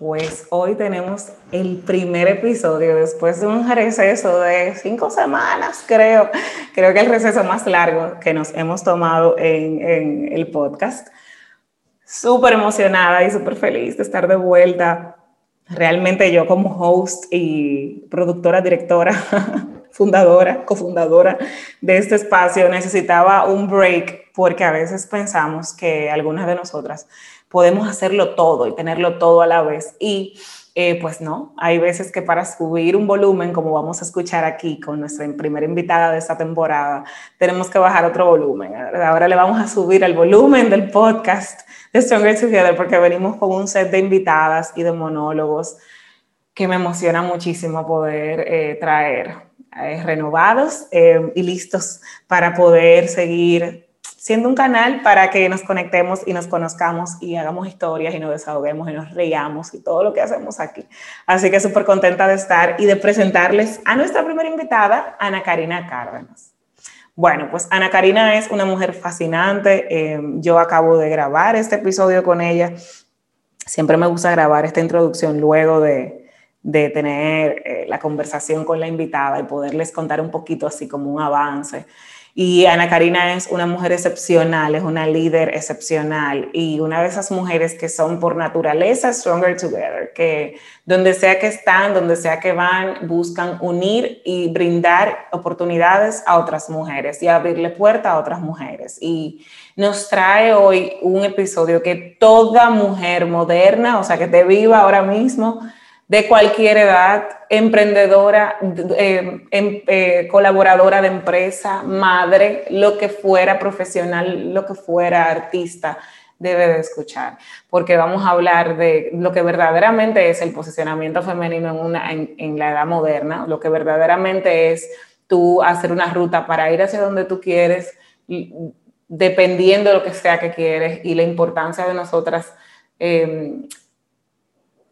Pues hoy tenemos el primer episodio después de un receso de cinco semanas, creo. Creo que el receso más largo que nos hemos tomado en, el podcast. Súper emocionada y súper feliz de estar de vuelta. Realmente yo como host y productora, directora, fundadora, cofundadora de este espacio, necesitaba un break porque a veces pensamos que algunas de nosotras podemos hacerlo todo y tenerlo todo a la vez. Y eh, pues no, hay veces que para subir un volumen, como vamos a escuchar aquí con nuestra primera invitada de esta temporada, tenemos que bajar otro volumen. Ahora le vamos a subir el volumen del podcast de Stronger Together porque venimos con un set de invitadas y de monólogos que me emociona muchísimo poder eh, traer eh, renovados y listos para poder seguir siendo un canal para que nos conectemos y nos conozcamos y hagamos historias y nos desahoguemos y nos reíamos y todo lo que hacemos aquí. Así que súper contenta de estar y de presentarles a nuestra primera invitada, Ana Karina Cárdenas. Bueno, pues Ana Karina es una mujer fascinante. Eh, yo acabo de grabar este episodio con ella. Siempre me gusta grabar esta introducción luego de, de tener eh, la conversación con la invitada y poderles contar un poquito así como un avance. Y Ana Karina es una mujer excepcional, es una líder excepcional y una de esas mujeres que son por naturaleza stronger together, que donde sea que están, donde sea que van, buscan unir y brindar oportunidades a otras mujeres y abrirle puerta a otras mujeres. Y nos trae hoy un episodio que toda mujer moderna, o sea, que te viva ahora mismo, de cualquier edad, emprendedora, eh, em, eh, colaboradora de empresa, madre, lo que fuera, profesional, lo que fuera, artista, debe de escuchar, porque vamos a hablar de lo que verdaderamente es el posicionamiento femenino en, una, en la edad moderna, lo que verdaderamente es tú hacer una ruta para ir hacia donde tú quieres, dependiendo de lo que sea que quieres y la importancia de nosotras eh,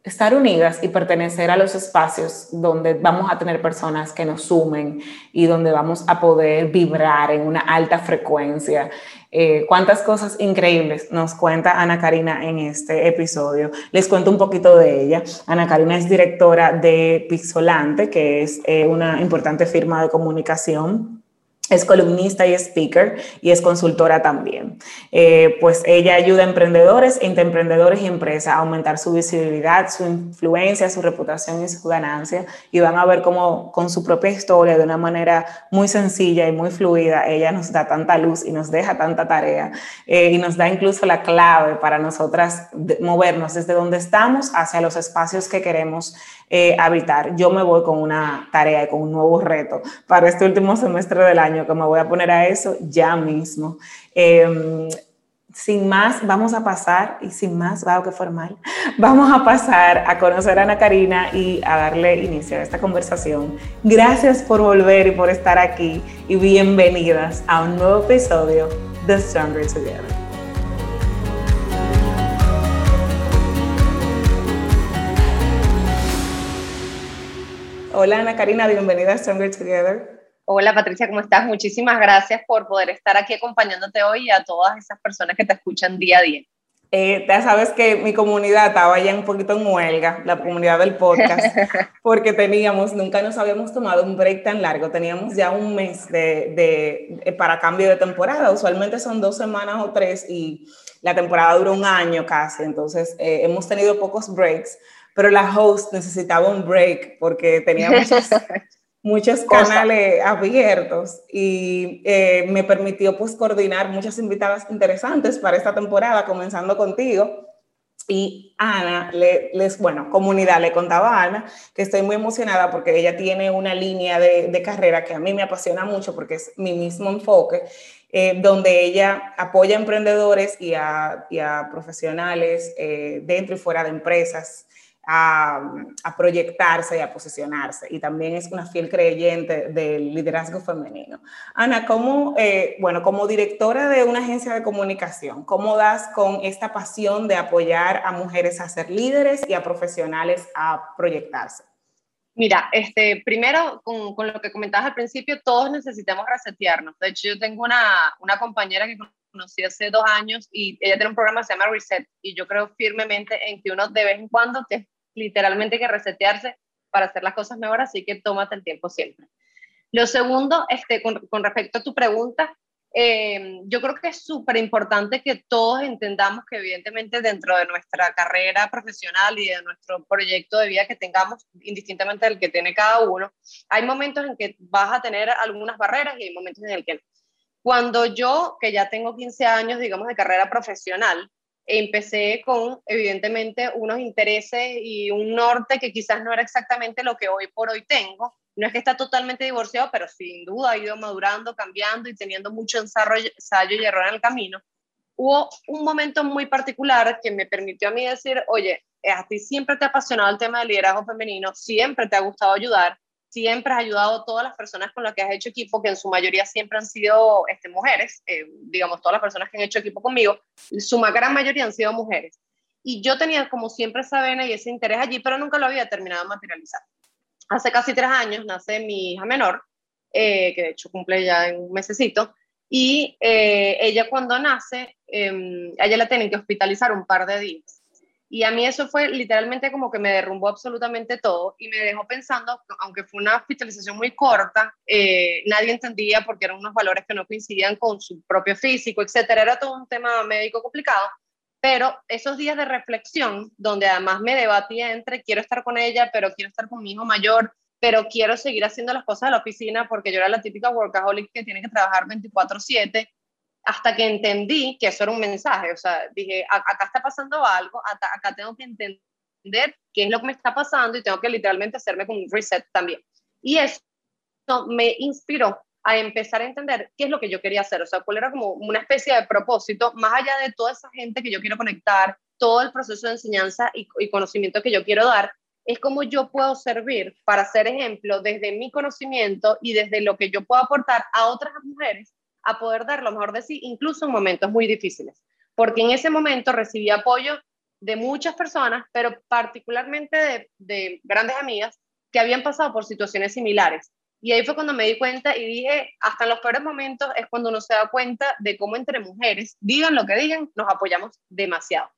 estar unidas y pertenecer a los espacios donde vamos a tener personas que nos sumen y donde vamos a poder vibrar en una alta frecuencia. Eh, cuántas cosas increíbles nos cuenta Ana Karina en este episodio. Les cuento un poquito de ella. Ana Karina es directora de Pixolante, que es eh, una importante firma de comunicación es columnista y speaker y es consultora también. Eh, pues ella ayuda a emprendedores, emprendedores y empresas a aumentar su visibilidad, su influencia, su reputación y su ganancia. Y van a ver cómo con su propia historia, de una manera muy sencilla y muy fluida, ella nos da tanta luz y nos deja tanta tarea eh, y nos da incluso la clave para nosotras movernos desde donde estamos hacia los espacios que queremos eh, habitar. Yo me voy con una tarea y con un nuevo reto para este último semestre del año que me voy a poner a eso ya mismo. Em, sin más, vamos a pasar, y sin más, wow, qué formal, vamos a pasar a conocer a Ana Karina y a darle inicio a esta conversación. Gracias por volver y por estar aquí y bienvenidas a un nuevo episodio de Stronger Together. Hola Ana Karina, bienvenida a Stronger Together. Hola Patricia, ¿cómo estás? Muchísimas gracias por poder estar aquí acompañándote hoy y a todas esas personas que te escuchan día a día. Eh, ya sabes que mi comunidad estaba ya un poquito en huelga, la comunidad del podcast, porque teníamos, nunca nos habíamos tomado un break tan largo, teníamos ya un mes de, de, eh, para cambio de temporada, usualmente son dos semanas o tres y la temporada dura un año casi, entonces eh, hemos tenido pocos breaks, pero la host necesitaba un break porque tenía muchos, canales abiertos y eh, me permitió pues coordinar muchas invitadas interesantes para esta temporada, comenzando contigo. Y Ana, les, bueno, comunidad, le contaba a Ana que estoy muy emocionada porque ella tiene una línea de, carrera que a mí me apasiona mucho porque es mi mismo enfoque, eh, donde ella apoya a emprendedores y a, profesionales eh, dentro y fuera de empresas a, proyectarse y a posicionarse. Y también es una fiel creyente del liderazgo femenino. Ana, ¿cómo, eh, bueno, como directora de una agencia de comunicación, cómo das con esta pasión de apoyar a mujeres a ser líderes y a profesionales a proyectarse? Mira, este, primero, con, con, lo que comentabas al principio, todos necesitamos resetearnos. De hecho, yo tengo una, una compañera que conocí hace dos años y ella tiene un programa que se llama Reset y yo creo firmemente en que uno de vez en cuando literalmente que resetearse para hacer las cosas mejor, así que tómate el tiempo siempre. Lo segundo, este, con, con respecto a tu pregunta, eh, yo creo que es súper importante que todos entendamos que evidentemente dentro de nuestra carrera profesional y de nuestro proyecto de vida que tengamos, indistintamente del que tiene cada uno, hay momentos en que vas a tener algunas barreras y hay momentos en el que no. Cuando yo, que ya tengo 15 años, digamos, de carrera profesional, empecé con, evidentemente, unos intereses y un norte que quizás no era exactamente lo que hoy por hoy tengo, no es que está totalmente divorciado, pero sin duda ha ido madurando, cambiando y teniendo mucho ensayo, y error en el camino. Hubo un momento muy particular que me permitió a mí decir, oye, a ti siempre te ha apasionado el tema del liderazgo femenino, siempre te ha gustado ayudar, siempre has ayudado a todas las personas con las que has hecho equipo, que en su mayoría siempre han sido este, mujeres, eh, digamos, todas las personas que han hecho equipo conmigo, su gran mayoría han sido mujeres. Y yo tenía como siempre esa vena y ese interés allí, pero nunca lo había terminado de materializar hace casi tres años nace mi hija menor, eh, que de hecho cumple ya en un mesecito, y eh, ella cuando nace, a ella la tienen que hospitalizar un par de días. Y a mí eso fue literalmente como que me derrumbó absolutamente todo y me dejó pensando, aunque fue una hospitalización muy corta, eh, nadie entendía porque eran unos valores que no coincidían con su propio físico, etcétera. Era todo un tema médico complicado. Pero esos días de reflexión, donde además me debatía entre quiero estar con ella, pero quiero estar con mi hijo mayor, pero quiero seguir haciendo las cosas de la oficina porque yo era la típica workaholic que tiene que trabajar 24/7, hasta que entendí que eso era un mensaje. O sea, dije, acá está pasando algo, acá, tengo que entender qué es lo que me está pasando y tengo que literalmente hacerme con un reset también. Y eso me inspiró a empezar a entender qué es lo que yo quería hacer, o sea, cuál era como una especie de propósito, más allá de toda esa gente que yo quiero conectar, todo el proceso de enseñanza y, conocimiento que yo quiero dar, es como yo puedo servir para ser ejemplo desde mi conocimiento y desde lo que yo puedo aportar a otras mujeres a poder dar lo mejor de sí, incluso en momentos muy difíciles. Porque en ese momento recibí apoyo de muchas personas, pero particularmente de, de grandes amigas que habían pasado por situaciones similares y ahí fue cuando me di cuenta y dije, hasta en los peores momentos es cuando uno se da cuenta de cómo entre mujeres, digan lo que digan, nos apoyamos demasiado.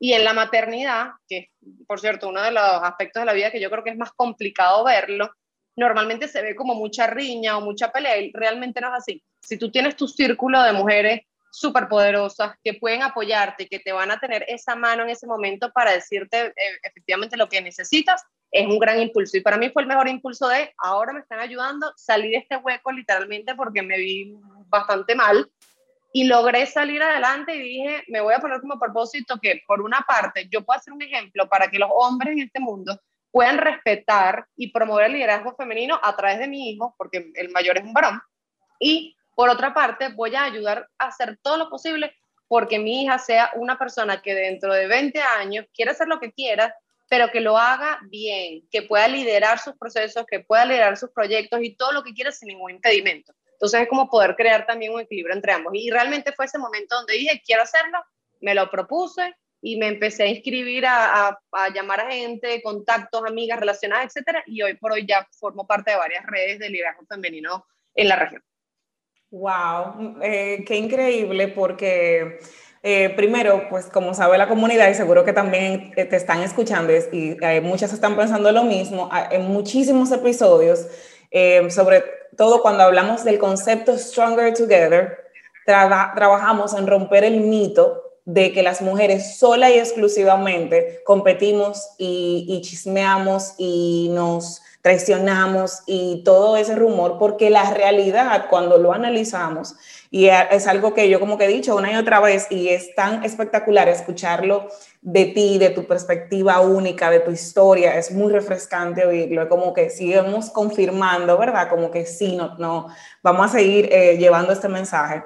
Y en la maternidad, que por cierto, uno de los aspectos de la vida que yo creo que es más complicado verlo, normalmente se ve como mucha riña o mucha pelea y realmente no es así. Si tú tienes tu círculo de mujeres súper poderosas que pueden apoyarte, que te van a tener esa mano en ese momento para decirte eh, efectivamente lo que necesitas, es un gran impulso. Y para mí fue el mejor impulso de, ahora me están ayudando, salí de este hueco literalmente porque me vi bastante mal y logré salir adelante y dije, me voy a poner como propósito que por una parte yo pueda ser un ejemplo para que los hombres en este mundo puedan respetar y promover el liderazgo femenino a través de mi hijo, porque el mayor es un varón. Y por otra parte, voy a ayudar a hacer todo lo posible porque mi hija sea una persona que dentro de 20 años quiera hacer lo que quiera, pero que lo haga bien, que pueda liderar sus procesos, que pueda liderar sus proyectos y todo lo que quiera sin ningún impedimento. Entonces es como poder crear también un equilibrio entre ambos. Y realmente fue ese momento donde dije, quiero hacerlo, me lo propuse y me empecé a inscribir a, a, llamar a gente, contactos, amigas relacionadas, etcétera, y hoy por hoy ya formo parte de varias redes de liderazgo femenino en la región. Wow, eh, qué increíble porque eh, primero, pues como sabe la comunidad y seguro que también eh, te están escuchando y muchas están pensando lo mismo, en muchísimos episodios, sobre todo cuando hablamos del concepto Stronger Together, trabajamos en romper el mito de que las mujeres sola y exclusivamente competimos y, chismeamos y nos traicionamos y todo ese rumor, porque la realidad cuando lo analizamos y es algo que yo como que he dicho una y otra vez y es tan espectacular escucharlo de ti, de tu perspectiva única, de tu historia. Es muy refrescante oírlo, como que sigamos confirmando, ¿verdad? Como que sí, no, no, vamos a seguir eh, llevando este mensaje.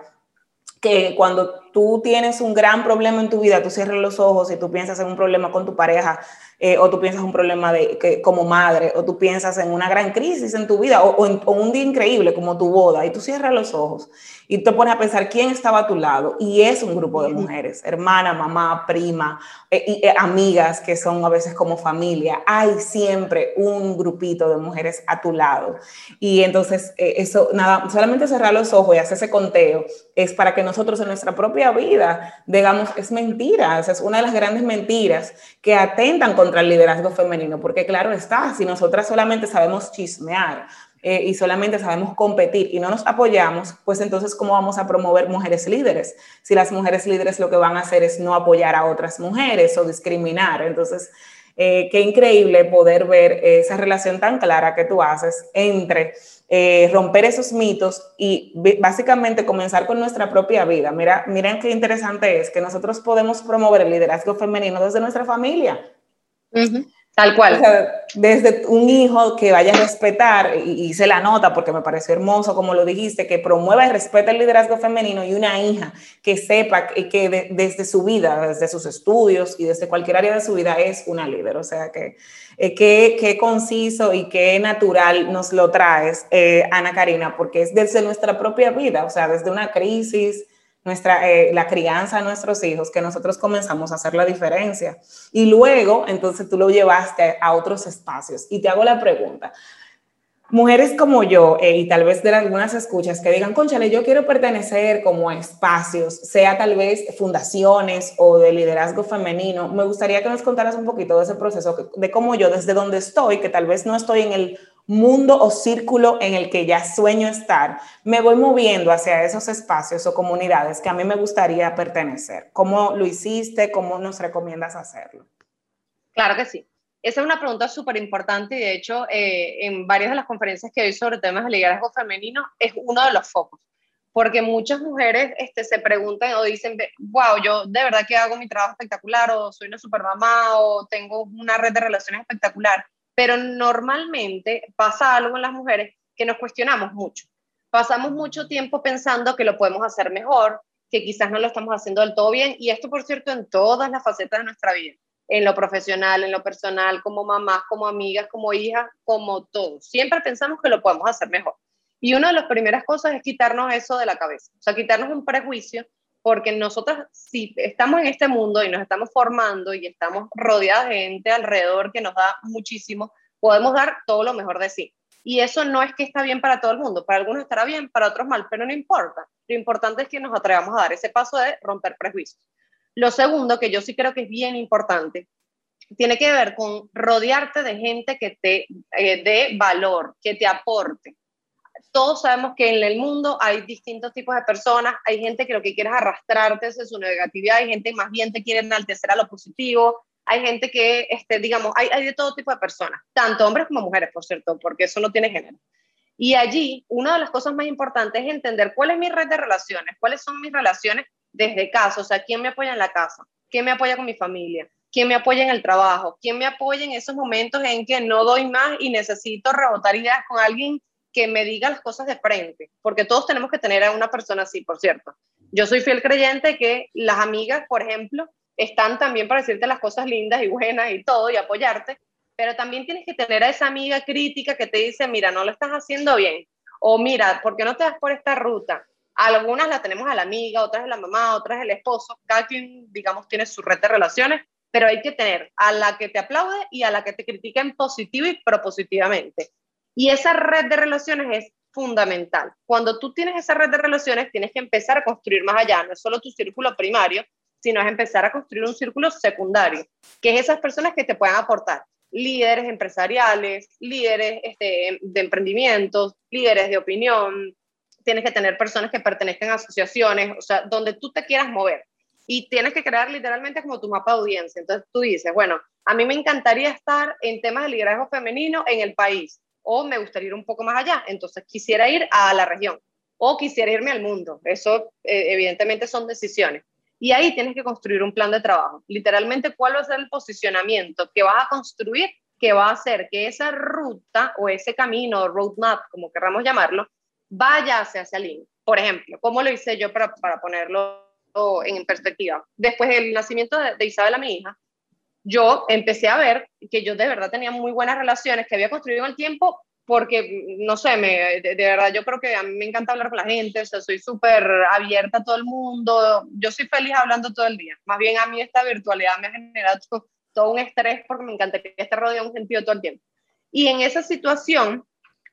Que cuando tú tienes un gran problema en tu vida, tú cierras los ojos y tú piensas en un problema con tu pareja, eh, o tú piensas en un problema de, que, como madre, o tú piensas en una gran crisis en tu vida, o, en, un día increíble como tu boda, y tú cierras los ojos y te pones a pensar quién estaba a tu lado, y es un grupo de mujeres, hermana, mamá, prima, eh, y, eh, amigas que son a veces como familia, hay siempre un grupito de mujeres a tu lado. Y entonces, eso, nada, solamente cerrar los ojos y hacer ese conteo es para que nosotros en nuestra propia propia vida, digamos, es mentira. Es una de las grandes mentiras que atentan contra el liderazgo femenino, porque claro está, si nosotras solamente sabemos chismear, eh, y solamente sabemos competir y no nos apoyamos, pues entonces, ¿cómo vamos a promover mujeres líderes? Si las mujeres líderes lo que van a hacer es no apoyar a otras mujeres o discriminar. Entonces, eh, qué increíble poder ver esa relación tan clara que tú haces entre eh, romper esos mitos y básicamente comenzar con nuestra propia vida. Mira, miren qué interesante es que nosotros podemos promover el liderazgo femenino desde nuestra familia. Tal cual. desde un hijo que vaya a respetar, y, se la nota porque me pareció hermoso como lo dijiste, que promueva y respete el liderazgo femenino y una hija que sepa que, desde su vida, desde sus estudios y desde cualquier área de su vida es una líder. O sea, que eh, qué, conciso y qué natural nos lo traes, eh, Ana Karina, porque es desde nuestra propia vida, o sea, desde una crisis, nuestra, eh, la crianza de nuestros hijos, que nosotros comenzamos a hacer la diferencia. Y luego, entonces tú lo llevaste a otros espacios. Y te hago la pregunta. Mujeres como yo, eh, y tal vez de algunas escuchas que digan, conchale, yo quiero pertenecer como a espacios, sea tal vez fundaciones o de liderazgo femenino, me gustaría que nos contaras un poquito de ese proceso, de cómo yo desde donde estoy, que tal vez no estoy en el mundo o círculo en el que ya sueño estar, me voy moviendo hacia esos espacios o comunidades que a mí me gustaría pertenecer. ¿Cómo lo hiciste? ¿Cómo nos recomiendas hacerlo? Claro que sí. Esa es una pregunta súper importante y de hecho eh, en varias de las conferencias que doy sobre temas de liderazgo femenino es uno de los focos. Porque muchas mujeres este, se preguntan o dicen, wow, yo de verdad que hago mi trabajo espectacular o soy una super mamá o tengo una red de relaciones espectacular pero normalmente pasa algo en las mujeres que nos cuestionamos mucho. Pasamos mucho tiempo pensando que lo podemos hacer mejor, que quizás no lo estamos haciendo del todo bien, y esto, por cierto, en todas las facetas de nuestra vida, en lo profesional, en lo personal, como mamás, como amigas, como hijas, como todo. Siempre pensamos que lo podemos hacer mejor. Y una de las primeras cosas es quitarnos eso de la cabeza, o sea, quitarnos un prejuicio porque nosotras si estamos en este mundo y nos estamos formando y estamos rodeadas de gente alrededor que nos da muchísimo, podemos dar todo lo mejor de sí. Y eso no es que está bien para todo el mundo, para algunos estará bien, para otros mal, pero no importa. Lo importante es que nos atrevamos a dar ese paso de romper prejuicios. Lo segundo, que yo sí creo que es bien importante, tiene que ver con rodearte de gente que te eh, dé valor, que te aporte todos sabemos que en el mundo hay distintos tipos de personas, hay gente que lo que quiere es arrastrarte hacia su negatividad, hay gente que más bien te quiere enaltecer a lo positivo, hay gente que, este, digamos, hay, hay de todo tipo de personas, tanto hombres como mujeres, por cierto, porque eso no tiene género. Y allí, una de las cosas más importantes es entender cuál es mi red de relaciones, cuáles son mis relaciones desde casa, o sea, quién me apoya en la casa, quién me apoya con mi familia, quién me apoya en el trabajo, quién me apoya en esos momentos en que no doy más y necesito rebotar ideas con alguien que me diga las cosas de frente, porque todos tenemos que tener a una persona así, por cierto. Yo soy fiel creyente que las amigas, por ejemplo, están también para decirte las cosas lindas y buenas y todo y apoyarte, pero también tienes que tener a esa amiga crítica que te dice, mira, no lo estás haciendo bien, o mira, ¿por qué no te das por esta ruta? Algunas la tenemos a la amiga, otras a la mamá, otras el esposo, cada quien, digamos, tiene su red de relaciones, pero hay que tener a la que te aplaude y a la que te critica en positivo y propositivamente. Y esa red de relaciones es fundamental. Cuando tú tienes esa red de relaciones, tienes que empezar a construir más allá, no es solo tu círculo primario, sino es empezar a construir un círculo secundario, que es esas personas que te puedan aportar, líderes empresariales, líderes este, de emprendimientos, líderes de opinión, tienes que tener personas que pertenezcan a asociaciones, o sea, donde tú te quieras mover. Y tienes que crear literalmente como tu mapa de audiencia. Entonces tú dices, bueno, a mí me encantaría estar en temas de liderazgo femenino en el país o me gustaría ir un poco más allá, entonces quisiera ir a la región o quisiera irme al mundo. Eso eh, evidentemente son decisiones. Y ahí tienes que construir un plan de trabajo. Literalmente, ¿cuál va a ser el posicionamiento que vas a construir que va a hacer que esa ruta o ese camino, roadmap, como queramos llamarlo, vaya hacia esa línea? Por ejemplo, ¿cómo lo hice yo para, para ponerlo en perspectiva? Después del nacimiento de, de Isabela, mi hija, yo empecé a ver que yo de verdad tenía muy buenas relaciones que había construido en el tiempo porque, no sé, me, de, verdad yo creo que a mí me encanta hablar con la gente, o sea, soy súper abierta a todo el mundo, yo soy feliz hablando todo el día, más bien a mí esta virtualidad me ha generado todo, un estrés porque me que estar rodeado de un sentido todo el tiempo. Y en esa situación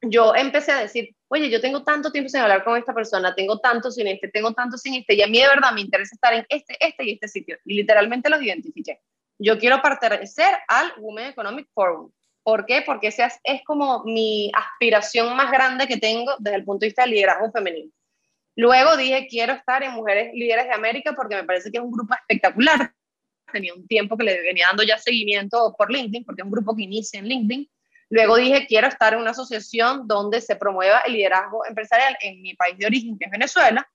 yo empecé a decir, oye, yo tengo tanto tiempo sin hablar con esta persona, tengo tanto sin este, tengo tanto sin este, y a mí de verdad me interesa estar en este, este y este sitio. Y literalmente los identifiqué. Yo quiero pertenecer al Women Economic Forum. ¿Por qué? Porque esa es, como mi aspiración más grande que tengo desde el punto de vista del liderazgo femenino. Luego dije, quiero estar en Mujeres Líderes de América porque me parece que es un grupo espectacular. Tenía un tiempo que le venía dando ya seguimiento por LinkedIn, porque es un grupo que inicia en LinkedIn. Luego dije, quiero estar en una asociación donde se promueva el liderazgo empresarial en mi país de origen, que es Venezuela.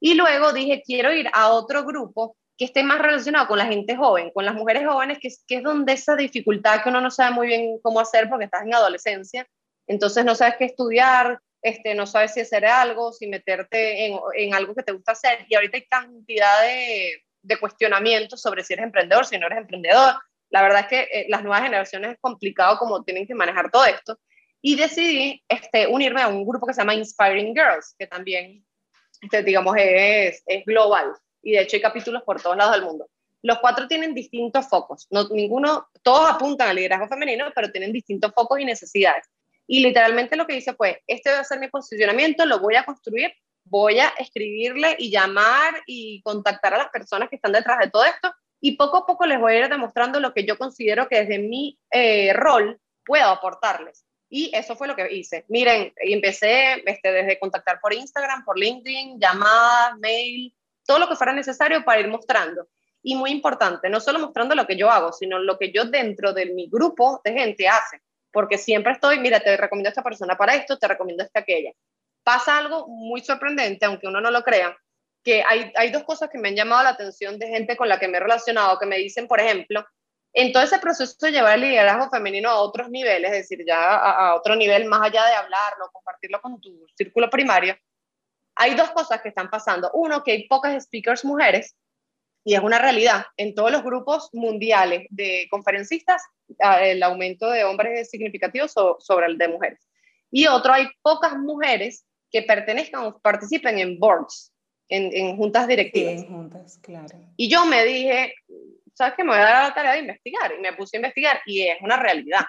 Y luego dije, quiero ir a otro grupo que esté más relacionado con la gente joven, con las mujeres jóvenes, que que es donde esa dificultad que uno no sabe muy bien cómo hacer porque estás en adolescencia, entonces no sabes qué estudiar, este, no sabes si hacer algo, si meterte en, en algo que te gusta hacer. Y ahorita hay cantidad de, de cuestionamientos sobre si eres emprendedor, si no eres emprendedor. La verdad es que eh, las nuevas generaciones es complicado como tienen que manejar todo esto. Y decidí este, unirme a un grupo que se llama Inspiring Girls, que también, este, digamos, es, es global y de hecho hay capítulos por todos lados del mundo. Los cuatro tienen distintos focos, no, ninguno, todos apuntan al liderazgo femenino, pero tienen distintos focos y necesidades. Y literalmente lo que dice fue, este va a ser mi posicionamiento, lo voy a construir, voy a escribirle y llamar y contactar a las personas que están detrás de todo esto y poco a poco les voy a ir demostrando lo que yo considero que desde mi eh, rol puedo aportarles. Y eso fue lo que hice. Miren, empecé este, desde contactar por Instagram, por LinkedIn, llamadas, mail, todo lo que fuera necesario para ir mostrando. Y muy importante, no solo mostrando lo que yo hago, sino lo que yo dentro de mi grupo de gente hace. Porque siempre estoy, mira, te recomiendo a esta persona para esto, te recomiendo a esta aquella. Pasa algo muy sorprendente, aunque uno no lo crea, que hay, hay dos cosas que me han llamado la atención de gente con la que me he relacionado, que me dicen, por ejemplo, en todo ese proceso de llevar el liderazgo femenino a otros niveles, es decir, ya a, a, otro nivel más allá de hablarlo, compartirlo con tu círculo primario, hay dos cosas que están pasando. Uno, que hay pocas speakers mujeres, y es una realidad. En todos los grupos mundiales de conferencistas, ah, el aumento de hombres es significativo sobre el de mujeres. Y otro, hay pocas mujeres que pertenezcan o participen en boards, en, juntas directivas. Sí, en juntas, claro. Y yo me dije, ¿sabes qué? Me voy a dar la tarea de investigar. Y me puse a investigar y es una realidad.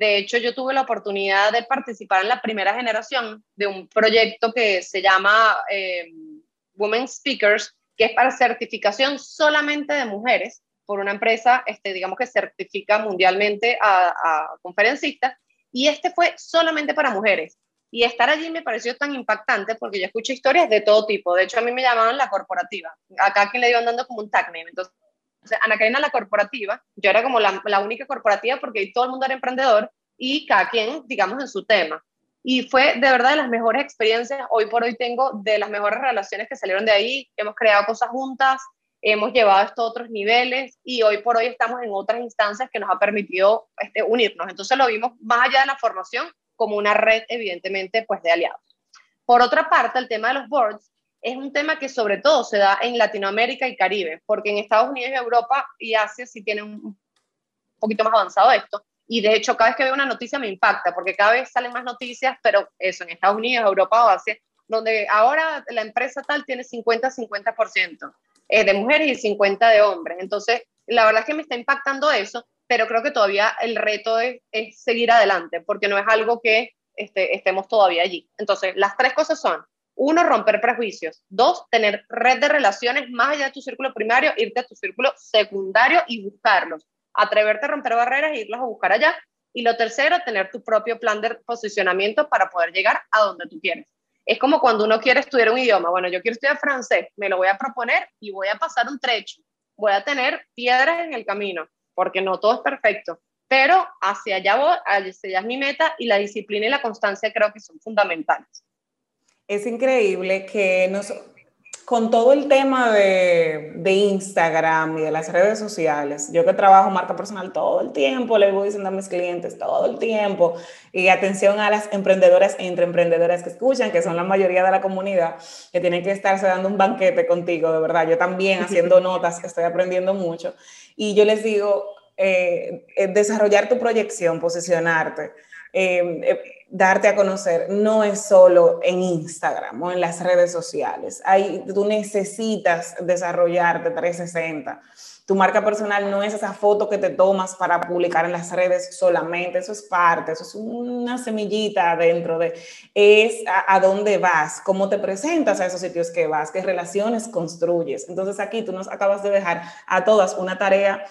De hecho, yo tuve la oportunidad de participar en la primera generación de un proyecto que se llama eh, Women Speakers, que es para certificación solamente de mujeres por una empresa, este, digamos que certifica mundialmente a, conferencistas, y este fue solamente para mujeres. Y estar allí me pareció tan impactante porque yo escucho historias de todo tipo. De hecho, a mí me llamaban la corporativa. Acá quien le iban dando como un tag name. Entonces, o sea, Ana Karina la corporativa, yo era como la, la, única corporativa porque todo el mundo era emprendedor y cada quien, digamos, en su tema. Y fue de verdad de las mejores experiencias. Hoy por hoy tengo de las mejores relaciones que salieron de ahí. Hemos creado cosas juntas, hemos llevado esto a otros niveles y hoy por hoy estamos en otras instancias que nos ha permitido este, unirnos. Entonces lo vimos más allá de la formación como una red, evidentemente, pues de aliados. Por otra parte, el tema de los boards es un tema que sobre todo se da en Latinoamérica y Caribe, porque en Estados Unidos Europa y Asia sí tienen un poquito más avanzado esto. Y de hecho, cada vez que veo una noticia me impacta, porque cada vez salen más noticias, pero eso, en Estados Unidos, Europa o Asia, donde ahora la empresa tal tiene 50-50% eh, de mujeres y 50 de hombres. Entonces, la verdad es que me está impactando eso, pero creo que todavía el reto es, es seguir adelante, porque no es algo que este, estemos todavía allí. Entonces, las tres cosas son uno, romper prejuicios. Dos, tener red de relaciones más allá de tu círculo primario, irte a tu círculo secundario y buscarlos. Atreverte a romper barreras e irlos a buscar allá. Y lo tercero, tener tu propio plan de posicionamiento para poder llegar a donde tú quieres. Es como cuando uno quiere estudiar un idioma. Bueno, yo quiero estudiar francés, me lo voy a proponer y voy a pasar un trecho. Voy a tener piedras en el camino, porque no todo es perfecto. Pero hacia allá voy, hacia allá es mi meta y la disciplina y la constancia creo que son fundamentales es increíble que nos, con todo el tema de, de, Instagram y de las redes sociales, yo que trabajo marca personal todo el tiempo, le voy diciendo a mis clientes todo el tiempo, y atención a las emprendedoras e emprendedoras que escuchan, que son la mayoría de la comunidad, que tienen que estarse dando un banquete contigo, de verdad. Yo también haciendo notas, estoy aprendiendo mucho. Y yo les digo, eh, eh desarrollar tu proyección, posicionarte. Eh, eh, darte a conocer no es solo en Instagram o en las redes sociales. Hay, tú necesitas desarrollarte 360. Tu marca personal no es esa foto que te tomas para publicar en las redes solamente, eso es parte, eso es una semillita dentro de, es a, a dónde vas, cómo te presentas a esos sitios que vas, qué relaciones construyes. Entonces aquí tú nos acabas de dejar a todas una tarea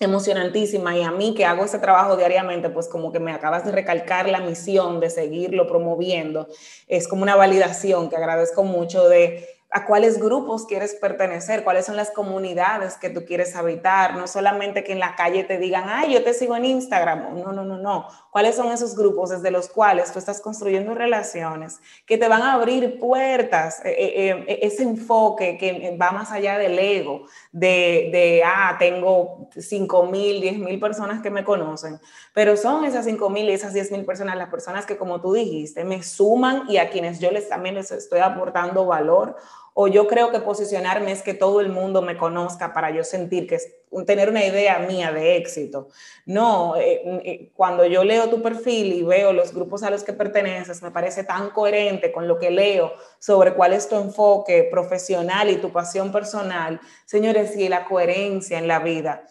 emocionantísima y a mí que hago ese trabajo diariamente, pues como que me acabas de recalcar la misión de seguirlo promoviendo. Es como una validación que agradezco mucho de a cuáles grupos quieres pertenecer, cuáles son las comunidades que tú quieres habitar, no solamente que en la calle te digan, ay, yo te sigo en Instagram, no, no, no, no, cuáles son esos grupos desde los cuales tú estás construyendo relaciones que te van a abrir puertas, eh, eh, ese enfoque que va más allá del ego, de, de ah, tengo 5 mil, 10 mil personas que me conocen, pero son esas 5 mil y esas 10 mil personas las personas que como tú dijiste, me suman y a quienes yo les también les estoy aportando valor o yo creo que posicionarme es que todo el mundo me conozca para yo sentir que es tener una idea mía de éxito. No, eh, eh, cuando yo leo tu perfil y veo los grupos a los que perteneces, me parece tan coherente con lo que leo sobre cuál es tu enfoque profesional y tu pasión personal. Señores, y la coherencia en la vida,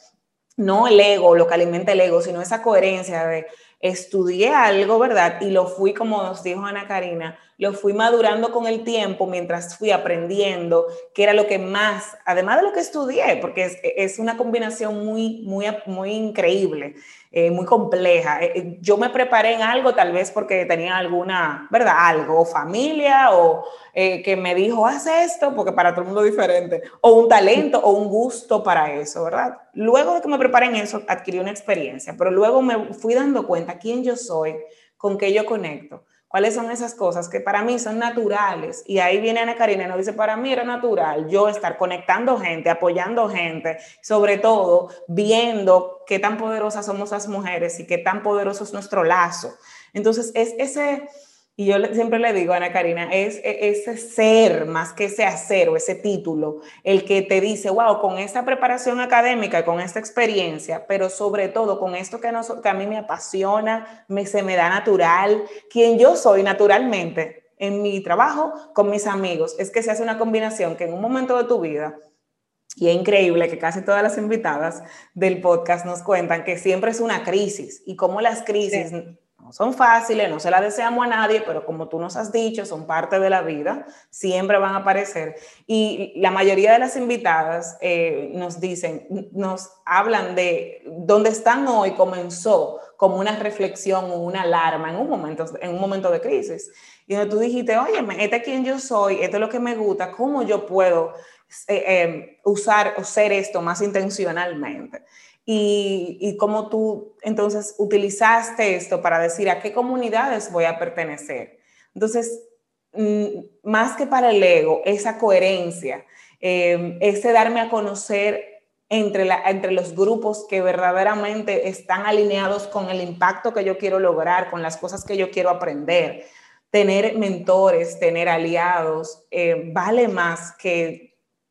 no el ego, lo que alimenta el ego, sino esa coherencia de estudié algo, ¿verdad? Y lo fui, como nos dijo Ana Karina, lo fui madurando con el tiempo mientras fui aprendiendo, que era lo que más, además de lo que estudié, porque es, es una combinación muy, muy, muy increíble, eh, muy compleja. Eh, eh, yo me preparé en algo tal vez porque tenía alguna, ¿verdad? Algo, familia o que me dijo, haz esto, porque para todo el mundo es diferente, o un talento o un gusto para eso, ¿verdad? Luego de que me preparé en eso, adquirí una experiencia, pero luego me fui dando cuenta quién yo soy, con qué yo conecto ¿Cuáles son esas cosas que para mí son naturales? Y ahí viene Ana Karina y nos dice, para mí era natural yo estar conectando gente, apoyando gente, sobre todo viendo qué tan poderosas somos las mujeres y qué tan poderoso es nuestro lazo. Entonces, es ese y yo siempre le digo a Ana Karina, es e, ese ser más que ese hacer o ese título, el que te dice, wow, con esta preparación académica, con esta experiencia, pero sobre todo con esto que, que a mí me apasiona, me, se me da natural, quien yo soy naturalmente en mi trabajo, con mis amigos, es que se hace una combinación que en un momento de tu vida y es increíble que casi todas las invitadas del podcast nos cuentan que siempre es una crisis y cómo las crisis no son fáciles, no se las deseamos a nadie, pero como tú nos has dicho, son parte de la vida, siempre van a aparecer. Y la mayoría de las invitadas eh, nos dicen, nos hablan de dónde están hoy comenzó como una reflexión o una alarma en un momento, en un momento de crisis. Y donde tú dijiste, oye, este es quien yo soy, esto es lo que me gusta, ¿cómo yo puedo eh, eh, usar o ser esto más intencionalmente? Y, y cómo tú entonces utilizaste esto para decir a qué comunidades voy a pertenecer. Entonces, mm, más que para el ego, esa coherencia, eh, ese darme a conocer entre, entre los grupos que verdaderamente están alineados con el impacto que yo quiero lograr, con las cosas que yo quiero aprender. Tener mentores, tener aliados, eh, vale más que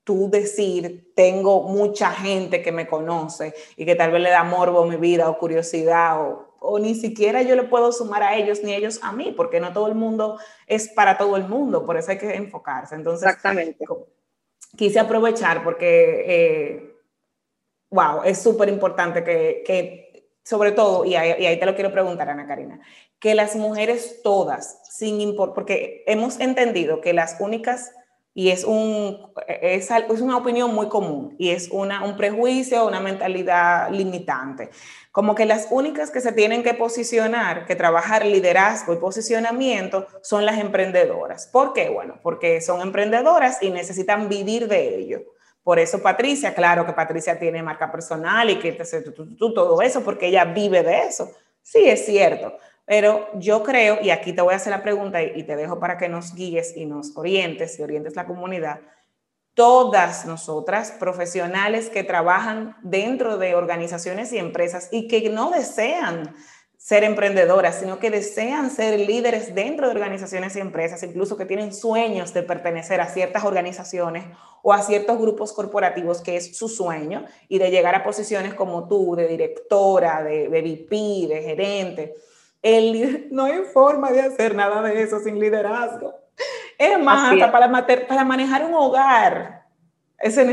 tú decir, tengo mucha gente que me conoce y que tal vez le da morbo a mi vida o curiosidad o, o, ni siquiera yo le puedo sumar a ellos ni ellos a mí, porque no todo el mundo es para todo el mundo, por eso hay que enfocarse. Entonces, Exactamente. quise aprovechar porque, eh, wow, es súper importante que, que, sobre todo, y ahí, y ahí te lo quiero preguntar, Ana Karina, que las mujeres todas, sin importar, porque hemos entendido que las únicas y es, un, es, es, una opinión muy común y es una, un prejuicio, una mentalidad limitante. Como que las únicas que se tienen que posicionar, que trabajar liderazgo y posicionamiento son las emprendedoras. ¿Por qué? Bueno, porque son emprendedoras y necesitan vivir de ello. Por eso Patricia, claro que Patricia tiene marca personal y que todo eso, porque ella vive de eso. Sí, es cierto, pero yo creo, y aquí te voy a hacer la pregunta y, te dejo para que nos guíes y nos orientes y orientes la comunidad. Todas nosotras, profesionales que trabajan dentro de organizaciones y empresas y que no desean ser emprendedoras, sino que desean ser líderes dentro de organizaciones y empresas, incluso que tienen sueños de pertenecer a ciertas organizaciones o a ciertos grupos corporativos, que es su sueño, y de llegar a posiciones como tú, de directora, de, de VP, de gerente el, no hay forma de hacer nada de eso sin liderazgo. Es más, hasta para, para manejar un hogar,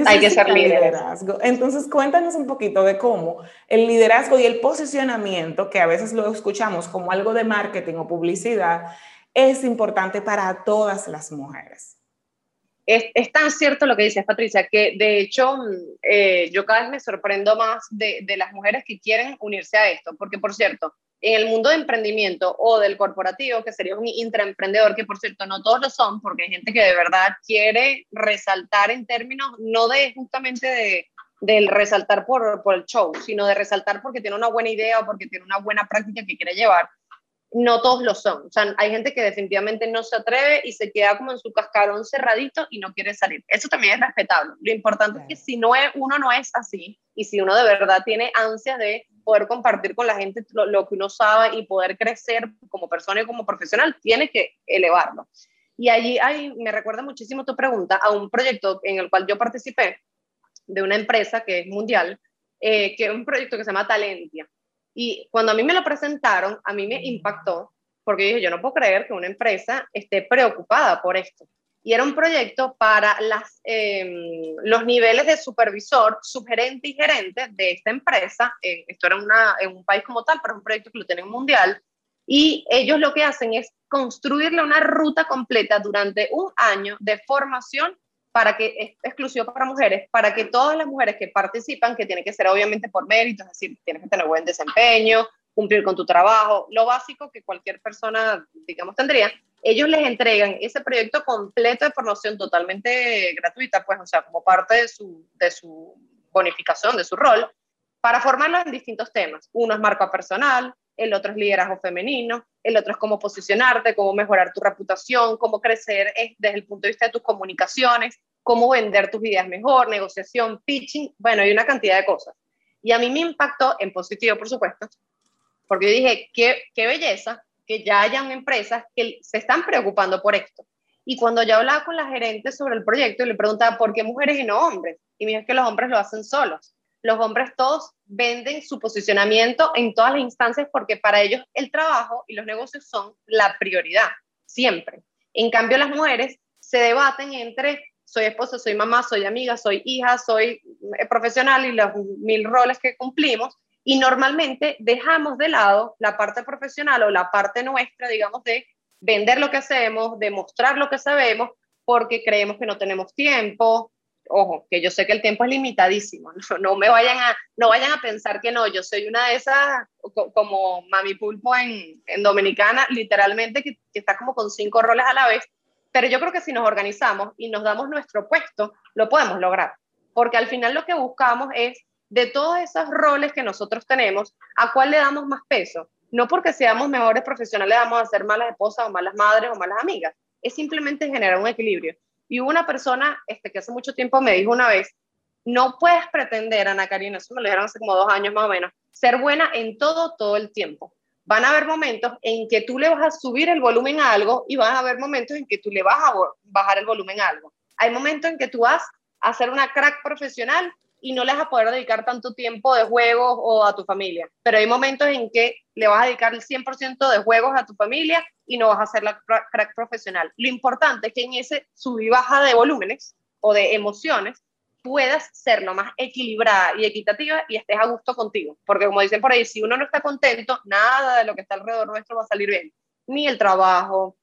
Hay que ser liderazgo. Entonces, cuéntanos un poquito de cómo el liderazgo y el posicionamiento, que a veces lo escuchamos como algo de marketing o publicidad, es importante para todas las mujeres. Es, tan cierto lo que dices, Patricia, que de hecho eh, yo cada vez me sorprendo más de, de las mujeres que quieren unirse a esto, porque por cierto, en el mundo de emprendimiento o del corporativo, que sería un intraemprendedor, que por cierto no todos lo son, porque hay gente que de verdad quiere resaltar en términos no de justamente de, del resaltar por, por el show, sino de resaltar porque tiene una buena idea o porque tiene una buena práctica que quiere llevar. No todos lo son. O sea, hay gente que definitivamente no se atreve y se queda como en su cascarón cerradito y no quiere salir. Eso también es respetable. Lo importante es que si no es, uno no es así y si uno de verdad tiene ansias de poder compartir con la gente lo, que uno sabe y poder crecer como persona y como profesional, tiene que elevarlo. Y allí hay, me recuerda muchísimo tu pregunta a un proyecto en el cual yo participé de una empresa que es mundial, eh, que es un proyecto que se llama Talentia. Y cuando a mí me lo presentaron, a mí me impactó, porque dije, yo no puedo creer que una empresa esté preocupada por esto y era un proyecto para las, em, los niveles de supervisor, subgerente y gerente de esta empresa. Eh, esto era una, en un país como tal, pero es un proyecto que lo tienen mundial. Y ellos lo que hacen es construirle una ruta completa durante un año de formación para que es exclusivo para mujeres, para que todas las mujeres que participan, que tiene que ser obviamente por mérito, es decir, tienes que tener buen desempeño, cumplir con tu trabajo, lo básico que cualquier persona, digamos, tendría, ellos les entregan ese proyecto completo de formación totalmente gratuita, pues, o sea, como parte de su, de su bonificación, de su rol, para formarlos en distintos temas. Uno es marca personal, el otro es liderazgo femenino, el otro es cómo posicionarte, cómo mejorar tu reputación, cómo crecer desde el punto de vista de tus comunicaciones, cómo vender tus ideas mejor, negociación, pitching, bueno, hay una cantidad de cosas. Y a mí me impactó en positivo, por supuesto, porque yo dije, qué, qué belleza que ya hayan empresas que se están preocupando por esto. Y cuando yo hablaba con la gerente sobre el proyecto, le preguntaba, ¿por qué mujeres y no hombres? Y me dijo que los hombres lo hacen solos. Los hombres todos venden su posicionamiento en todas las instancias porque para ellos el trabajo y los negocios son la prioridad, siempre. En cambio, las mujeres se debaten entre soy esposa, soy mamá, soy amiga, soy hija, soy eh, profesional y los mil roles que cumplimos y normalmente dejamos de lado la parte profesional o la parte nuestra, digamos, de vender lo que hacemos, de mostrar lo que sabemos, porque creemos que no tenemos tiempo. Ojo, que yo sé que el tiempo es limitadísimo, no, me vayan a, no vayan a pensar que no, yo soy una de esas, como Mami Pulpo en, en Dominicana, literalmente que, que está como con cinco roles a la vez, pero yo creo que si nos organizamos y nos damos nuestro puesto, lo podemos lograr, porque al final lo que buscamos es de todos esos roles que nosotros tenemos, ¿a cuál le damos más peso? No porque seamos mejores profesionales vamos a ser malas esposas o malas madres o malas amigas, es simplemente generar un equilibrio. Y una persona este, que hace mucho tiempo me dijo una vez, no puedes pretender, Ana Karina, eso me lo dijeron hace como dos años más o menos, ser buena en todo, todo el tiempo. Van a haber momentos en que tú le vas a subir el volumen a algo y van a haber momentos en que tú le vas a bajar el volumen a algo. Hay momentos en que tú vas a ser una crack profesional y no le vas a poder dedicar tanto tiempo de juegos o a tu familia. Pero hay momentos en que le vas a dedicar el 100% de juegos a tu familia y no vas a ser la crack profesional. Lo importante es que en ese sub y baja de volúmenes o de emociones puedas ser lo más equilibrada y equitativa y estés a gusto contigo. Porque como dicen por ahí, si uno no está contento, nada de lo que está alrededor nuestro va a salir bien. Ni el trabajo,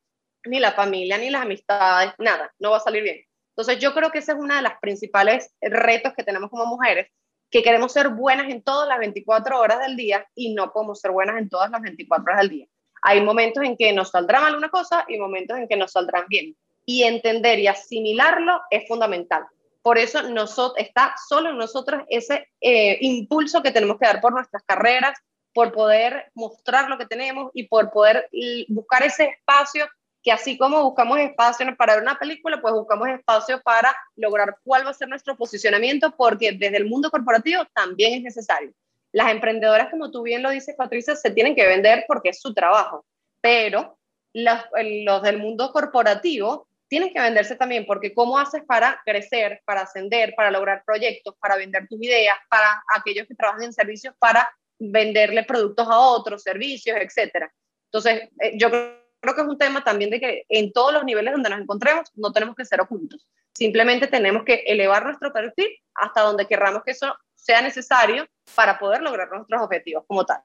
ni la familia, ni las amistades, nada, no va a salir bien. Entonces yo creo que ese es uno de los principales retos que tenemos como mujeres, que queremos ser buenas en todas las 24 horas del día y no podemos ser buenas en todas las 24 horas del día. Hay momentos en que nos saldrá mal una cosa y momentos en que nos saldrán bien. Y entender y asimilarlo es fundamental. Por eso nosotros, está solo en nosotros ese eh, impulso que tenemos que dar por nuestras carreras, por poder mostrar lo que tenemos y por poder buscar ese espacio que así como buscamos espacio para ver una película, pues buscamos espacio para lograr cuál va a ser nuestro posicionamiento, porque desde el mundo corporativo también es necesario. Las emprendedoras, como tú bien lo dices, Patricia, se tienen que vender porque es su trabajo, pero los, los del mundo corporativo tienen que venderse también, porque ¿cómo haces para crecer, para ascender, para lograr proyectos, para vender tus ideas, para aquellos que trabajan en servicios, para venderle productos a otros, servicios, etcétera? Entonces, eh, yo creo creo que es un tema también de que en todos los niveles donde nos encontremos no tenemos que ser ocultos, Simplemente tenemos que elevar nuestro perfil hasta donde querramos que eso sea necesario para poder lograr nuestros objetivos como tal.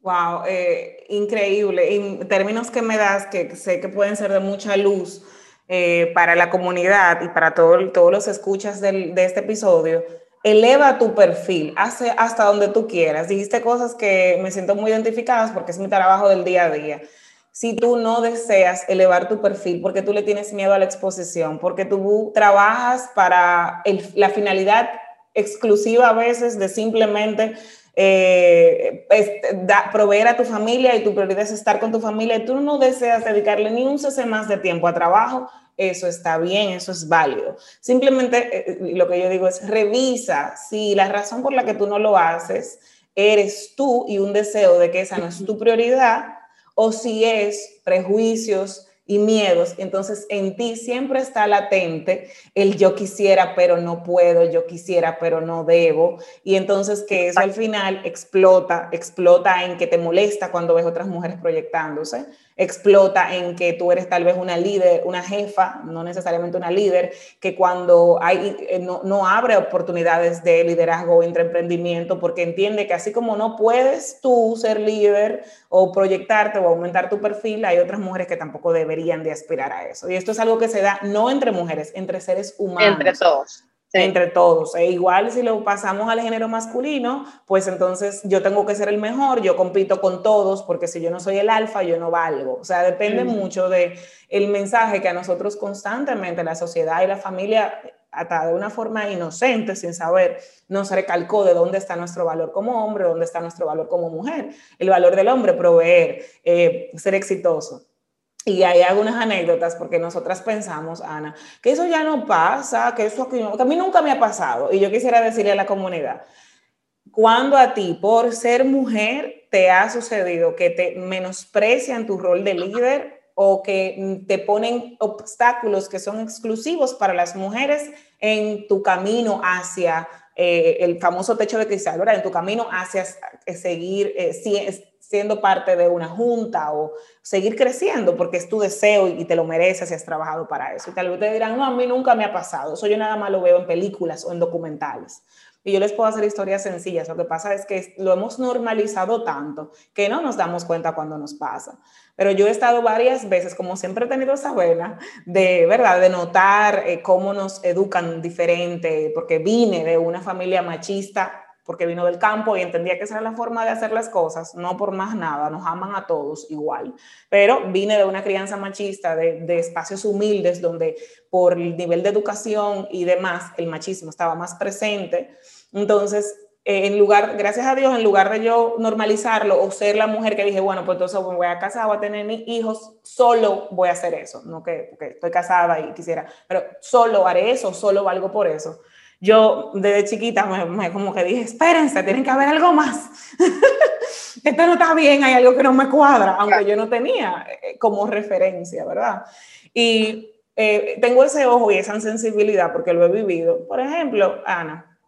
Wow, eh, increíble. En términos que me das, que sé que pueden ser de mucha luz eh, para la comunidad y para todo, todos los escuchas del, de este episodio, eleva tu perfil, hace hasta donde tú quieras. Dijiste cosas que me siento muy identificadas porque es mi trabajo del día a día. Si tú no deseas elevar tu perfil porque tú le tienes miedo a la exposición, porque tú trabajas para la finalidad exclusiva a veces de simplemente eh, proveer a tu familia y tu prioridad es estar con tu familia y tú no deseas dedicarle ni un cese más de tiempo a trabajo, eso está bien, eso es válido. Simplemente eh, lo que yo digo es revisa si la razón por la que tú no lo haces eres tú y un deseo de que esa no es tu prioridad o si es prejuicios, y miedos, entonces en ti siempre está latente el yo quisiera pero no puedo, yo quisiera pero no debo, y entonces que eso al final explota, explota en que te molesta cuando ves otras mujeres proyectándose, explota en que tú eres tal vez una líder, una jefa, no necesariamente una líder, que cuando hay, eh, no, no abre oportunidades de liderazgo o emprendimiento porque entiende que así como no puedes tú ser líder o proyectarte o aumentar tu perfil, hay otras mujeres que tampoco deberían de aspirar a eso. Y esto es algo que se da no entre mujeres, entre seres humanos. Entre todos entre todos. E igual si lo pasamos al género masculino, pues entonces yo tengo que ser el mejor, yo compito con todos, porque si yo no soy el alfa, yo no valgo. O sea, depende mucho de el mensaje que a nosotros constantemente la sociedad y la familia hasta de una forma inocente, sin saber, nos recalcó de dónde está nuestro valor como hombre, dónde está nuestro valor como mujer. El valor del hombre, proveer, eh, ser exitoso. Y hay algunas anécdotas, porque nosotras pensamos, Ana, que eso ya no pasa, que eso a mí nunca me ha pasado. Y yo quisiera decirle a la comunidad, cuando a ti, por ser mujer, te ha sucedido que te menosprecian tu rol de líder o que te ponen obstáculos que son exclusivos para las mujeres en tu camino hacia eh, el famoso techo de cristal, ¿verdad? En tu camino hacia seguir eh, siendo parte de una junta o seguir creciendo porque es tu deseo y te lo mereces y has trabajado para eso. Y tal vez te dirán, no, a mí nunca me ha pasado, eso yo nada más lo veo en películas o en documentales. Y yo les puedo hacer historias sencillas, lo que pasa es que lo hemos normalizado tanto que no nos damos cuenta cuando nos pasa. Pero yo he estado varias veces, como siempre he tenido esa vena, de verdad, de notar eh, cómo nos educan diferente, porque vine de una familia machista porque vino del campo y entendía que esa era la forma de hacer las cosas, no por más nada, nos aman a todos igual, pero vine de una crianza machista, de, de espacios humildes donde por el nivel de educación y demás, el machismo estaba más presente, entonces eh, en lugar, gracias a Dios, en lugar de yo normalizarlo o ser la mujer que dije, bueno, pues entonces me voy a casar, voy a tener hijos, solo voy a hacer eso, no que estoy casada y quisiera, pero solo haré eso, solo valgo por eso yo desde chiquita me, como que dije, espérense, tienen que haber algo más. Esto no está bien, hay algo que no me cuadra, aunque yo no tenía eh, como referencia, ¿verdad? Y eh, tengo ese ojo y esa sensibilidad porque lo he vivido. Por ejemplo, Ana,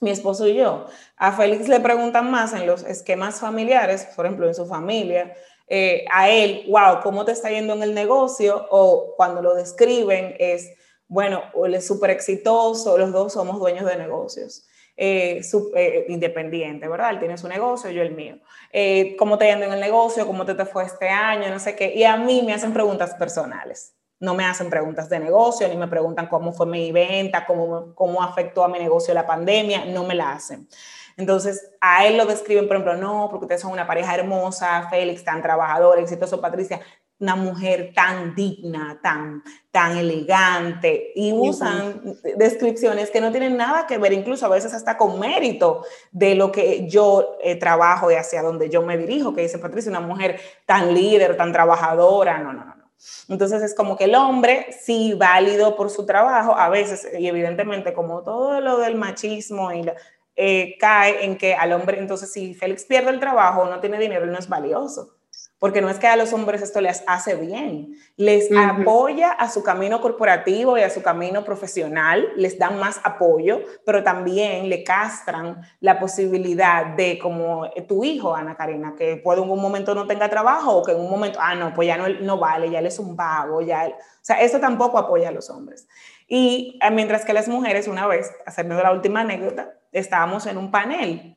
mi esposo y yo, a Félix le preguntan más en los esquemas familiares, por ejemplo, en su familia, eh, a él, wow, ¿cómo te está yendo en el negocio? O cuando lo describen es, bueno, él es súper exitoso, los dos somos dueños de negocios. Eh, eh, independiente, ¿verdad? Él tiene su negocio, yo el mío. Eh, ¿Cómo te yendo en el negocio? ¿Cómo te, fue este año? No sé qué. Y a mí me hacen preguntas personales. No me hacen preguntas de negocio, ni me preguntan cómo fue mi venta, cómo, cómo afectó a mi negocio la pandemia. No me la hacen. Entonces, a él lo describen, por ejemplo, no, porque ustedes son una pareja hermosa, Félix, tan trabajador, exitoso, Patricia una mujer tan digna, tan, tan elegante, y usan descripciones que no tienen nada que ver, incluso a veces hasta con mérito de lo que yo eh, trabajo y hacia donde yo me dirijo, que dice Patricia, una mujer tan líder, tan trabajadora, no, no, no. no. Entonces es como que el hombre, sí, válido por su trabajo, a veces, y evidentemente como todo lo del machismo y eh, cae en que al hombre, entonces si Félix pierde el trabajo, no tiene dinero, no es valioso porque no es que a los hombres esto les hace bien, les apoya a su camino corporativo y a su camino profesional, les dan más apoyo, pero también le castran la posibilidad de, como tu hijo, Ana Karina, que puede en un momento no tenga trabajo o que en un momento, ah, no, pues ya no, no vale, ya él es un vago, ya o sea, eso tampoco apoya a los hombres. Y eh, mientras que las mujeres, una vez, haciendo la última anécdota, estábamos en un panel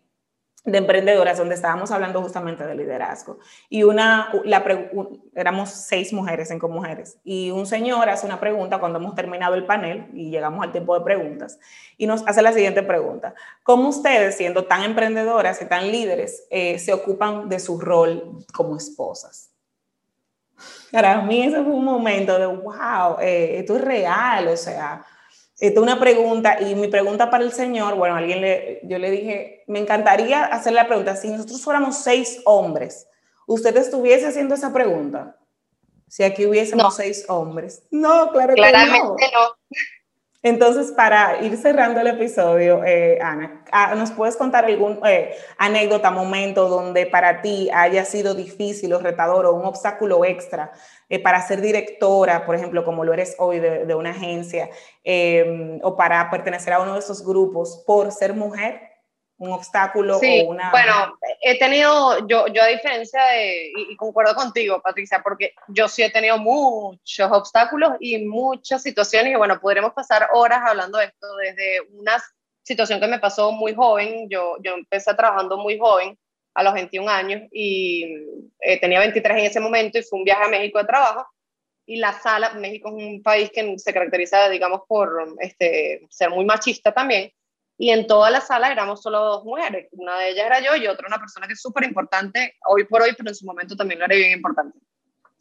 de emprendedoras donde estábamos hablando justamente de liderazgo. Y una, la éramos seis mujeres, cinco mujeres, y un señor hace una pregunta cuando hemos terminado el panel y llegamos al tiempo de preguntas, y nos hace la siguiente pregunta. ¿Cómo ustedes, siendo tan emprendedoras y tan líderes, eh, se ocupan de su rol como esposas? Para mí eso fue un momento de, wow, eh, esto es real, o sea, esta es una pregunta y mi pregunta para el señor, bueno, alguien le, yo le dije, me encantaría hacer la pregunta, si nosotros fuéramos seis hombres, ¿usted estuviese haciendo esa pregunta? Si aquí hubiésemos seis hombres. No, claro que no. Claramente no. Entonces, para ir cerrando el episodio, eh, Ana, ah, ¿nos puedes contar algún eh, anécdota, momento donde para ti haya sido difícil o retador o un obstáculo extra eh, para ser directora, por ejemplo, como lo eres hoy de, una agencia, em, o para pertenecer a uno de esos grupos por ser mujer? Un obstáculo sí, o una... Bueno, he tenido, yo, yo a diferencia de, y, concuerdo contigo, Patricia, porque yo sí he tenido muchos obstáculos y muchas situaciones, y bueno, podremos pasar horas hablando de esto, desde una situación que me pasó muy joven, yo, yo empecé trabajando muy joven, a los 21 años, y eh, tenía 23 en ese momento, y fue un viaje a México de trabajo, y la sala, México es un país que se caracteriza, digamos, por este, ser muy machista también, y en toda la sala éramos solo dos mujeres. Una de ellas era yo y otra una persona que es súper importante hoy por hoy, pero en su momento también lo era bien importante.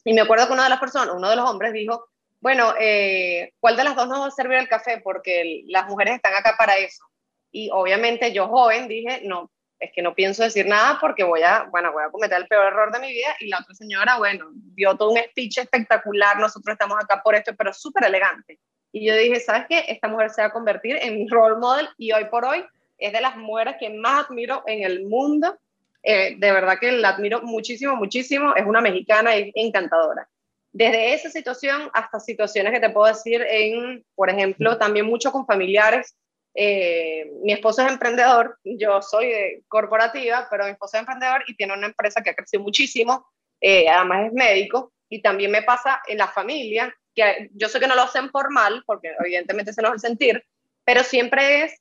Y me acuerdo que una de las personas, uno de los hombres dijo, bueno, eh, ¿cuál de las dos nos va a servir el café? Porque las mujeres están acá para eso. Y obviamente yo joven dije, no, es que no pienso decir nada porque voy a, bueno, voy a cometer el peor error de mi vida. Y la otra señora, bueno, dio todo un speech espectacular, nosotros estamos acá por esto, pero súper elegante. Y yo dije, ¿sabes qué? Esta mujer se va a convertir en role model y hoy por hoy es de las mujeres que más admiro en el mundo. Eh, de verdad que la admiro muchísimo, muchísimo. Es una mexicana y encantadora. Desde esa situación hasta situaciones que te puedo decir en, por ejemplo, también mucho con familiares. Eh, mi esposo es emprendedor, yo soy de corporativa, pero mi esposo es emprendedor y tiene una empresa que ha crecido muchísimo, eh, además es médico, y también me pasa en la familia, que yo sé que no lo hacen por mal, porque evidentemente se nos va a sentir, pero siempre es,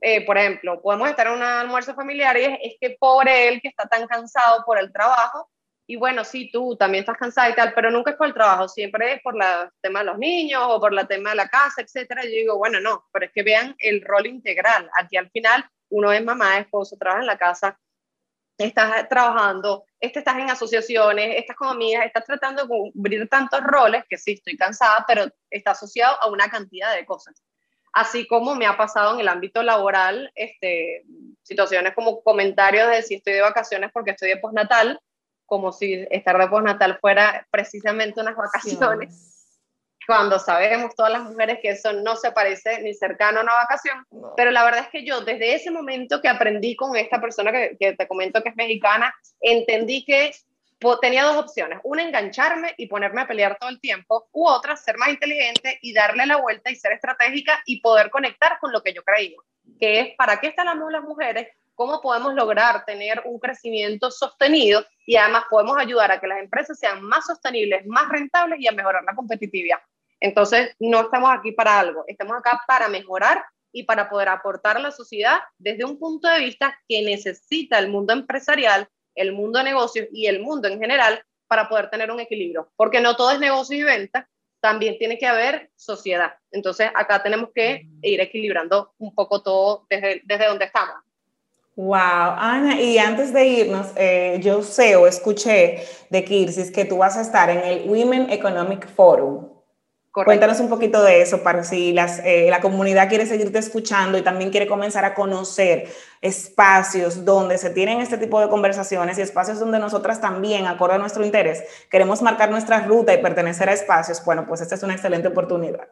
eh, por ejemplo, podemos estar en un almuerzo familiar y es, que pobre él que está tan cansado por el trabajo, y bueno, sí, tú también estás cansada y tal, pero nunca es por el trabajo, siempre es por el tema de los niños o por el tema de la casa, etcétera. Yo digo, bueno, no, pero es que vean el rol integral. Aquí al final uno es mamá, esposo, trabaja en la casa, estás trabajando, este, estás en asociaciones, estás con amigas, estás tratando de cubrir tantos roles que sí, estoy cansada, pero está asociado a una cantidad de cosas. Así como me ha pasado en el ámbito laboral, este, situaciones como comentarios de si estoy de vacaciones porque estoy de postnatal, como si estar de postnatal fuera precisamente unas vacaciones cuando sabemos todas las mujeres que eso no se parece ni cercano a una vacación, pero la verdad es que yo desde ese momento que aprendí con esta persona que, que te comento que es mexicana, entendí que tenía dos opciones, una engancharme y ponerme a pelear todo el tiempo, u otra ser más inteligente y darle la vuelta y ser estratégica y poder conectar con lo que yo creía, que es para qué estamos las mujeres, cómo podemos lograr tener un crecimiento sostenido y además podemos ayudar a que las empresas sean más sostenibles, más rentables y a mejorar la competitividad. Entonces, no estamos aquí para algo, estamos acá para mejorar y para poder aportar a la sociedad desde un punto de vista que necesita el mundo empresarial, el mundo de negocios y el mundo en general para poder tener un equilibrio, porque no todo es negocio y venta, también tiene que haber sociedad. Entonces, acá tenemos que ir equilibrando un poco todo desde, desde donde estamos. Wow, Ana, y antes de irnos, eh, yo sé o escuché de Kirsis que tú vas a estar en el Women Economic Forum. Cuéntanos un poquito de eso para si las, eh, la comunidad quiere seguirte escuchando y también quiere comenzar a conocer espacios donde se tienen este tipo de conversaciones y espacios donde nosotras también, acorde a nuestro interés, queremos marcar nuestra ruta y pertenecer a espacios. Bueno, pues esta es una excelente oportunidad.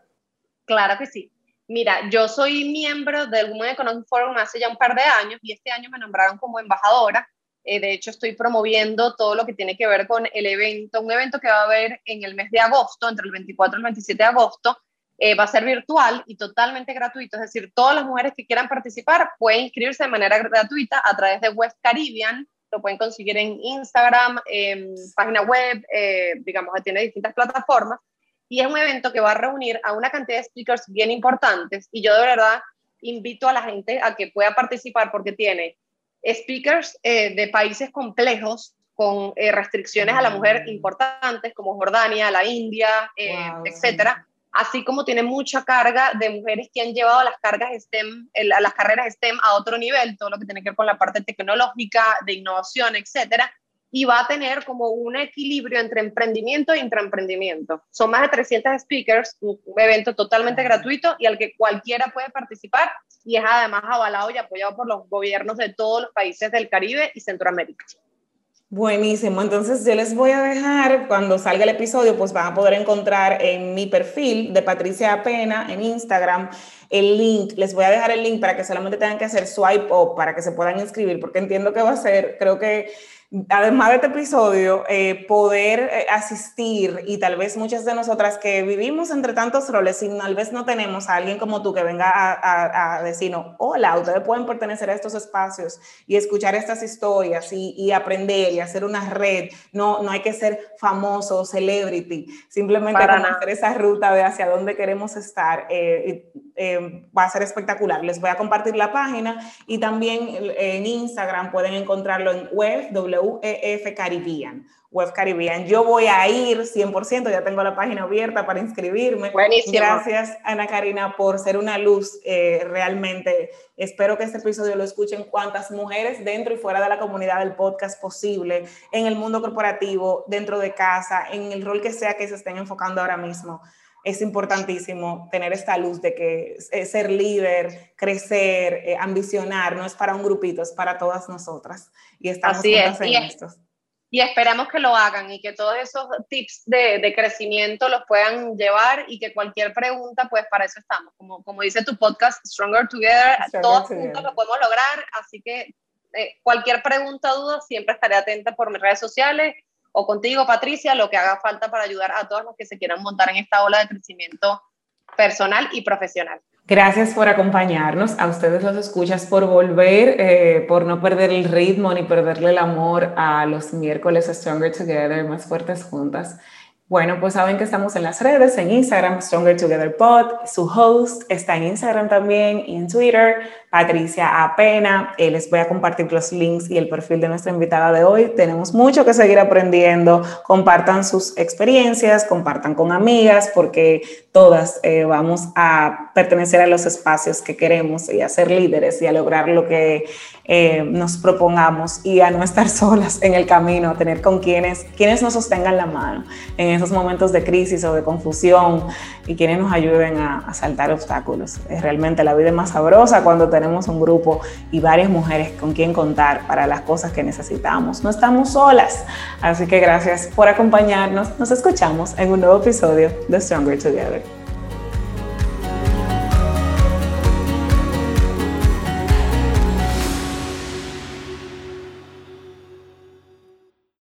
Claro que sí. Mira, yo soy miembro del Women Economic Forum hace ya un par de años y este año me nombraron como embajadora Eh, de hecho, estoy promoviendo todo lo que tiene que ver con el evento, un evento que va a haber en el mes de agosto, entre el 24 y el 27 de agosto. Eh, va a ser virtual y totalmente gratuito, es decir, todas las mujeres que quieran participar pueden inscribirse de manera gratuita a través de West Caribbean, lo pueden conseguir en Instagram, en página web, eh, digamos, tiene distintas plataformas, y es un evento que va a reunir a una cantidad de speakers bien importantes, y yo de verdad invito a la gente a que pueda participar porque tiene speakers eh, de países complejos con eh, restricciones a la mujer importantes como Jordania, la India, eh, etcétera, así como tiene mucha carga de mujeres que han llevado las cargas STEM, las carreras STEM a otro nivel, todo lo que tiene que ver con la parte tecnológica, de innovación, etcétera, y va a tener como un equilibrio entre emprendimiento e intraemprendimiento. Son más de 300 speakers, un evento totalmente gratuito y al que cualquiera puede participar y es además avalado y apoyado por los gobiernos de todos los países del Caribe y Centroamérica. Buenísimo, entonces yo les voy a dejar, cuando salga el episodio, pues van a poder encontrar en mi perfil de Patricia Apena en Instagram el link, les voy a dejar el link para que solamente tengan que hacer swipe up para que se puedan inscribir, porque entiendo que va a ser, creo que además de este episodio, eh, poder eh, asistir y tal vez muchas de nosotras que vivimos entre tantos roles y tal vez no tenemos a alguien como tú que venga a, a, decirnos, hola, ustedes pueden pertenecer a estos espacios y escuchar estas historias y, aprender y hacer una red. No, no hay que ser famoso, celebrity, simplemente hacer esa ruta de hacia dónde queremos estar. Eh, va a ser espectacular. Les voy a compartir la página y también en Instagram pueden encontrarlo en web, WEF Caribbean. Web Caribbean. Yo voy a ir 100%, ya tengo la página abierta para inscribirme. Buenísimo. Gracias, Ana Karina, por ser una luz eh, realmente. Espero que este episodio lo escuchen cuantas mujeres dentro y fuera de la comunidad del podcast posible, en el mundo corporativo, dentro de casa, en el rol que sea que se estén enfocando ahora mismo es importantísimo tener esta luz de que eh, ser líder, crecer, eh, ambicionar, no es para un grupito, es para todas nosotras. Y estamos Así es. en y, y esperamos que lo hagan y que todos esos tips de, de, crecimiento los puedan llevar y que cualquier pregunta, pues para eso estamos. Como, como dice tu podcast, Stronger Together, todos juntos lo podemos lograr. Así que eh, cualquier pregunta o duda, siempre estaré atenta por mis redes sociales o contigo, Patricia, lo que haga falta para ayudar a todos los que se quieran montar en esta ola de crecimiento personal y profesional. Gracias por acompañarnos, a ustedes los escuchas por volver, eh, por no perder el ritmo ni perderle el amor a los miércoles Stronger Together, más fuertes juntas. Bueno, pues saben que estamos en las redes, en Instagram, Stronger Together Pod, su host está en Instagram también y en Twitter, Patricia Apena. Eh, les voy a compartir los links y el perfil de nuestra invitada de hoy. Tenemos mucho que seguir aprendiendo. Compartan sus experiencias, compartan con amigas, porque todas eh, vamos a pertenecer a los espacios que queremos y a ser líderes y a lograr lo que eh, nos propongamos y a no estar solas en el camino, a tener con quienes, quienes nos sostengan la mano en esos momentos de crisis o de confusión y quienes nos ayuden a, a saltar obstáculos. Es realmente la vida más sabrosa cuando tenemos un grupo y varias mujeres con quien contar para las cosas que necesitamos. No estamos solas. Así que gracias por acompañarnos. Nos escuchamos en un nuevo episodio de Stronger Together.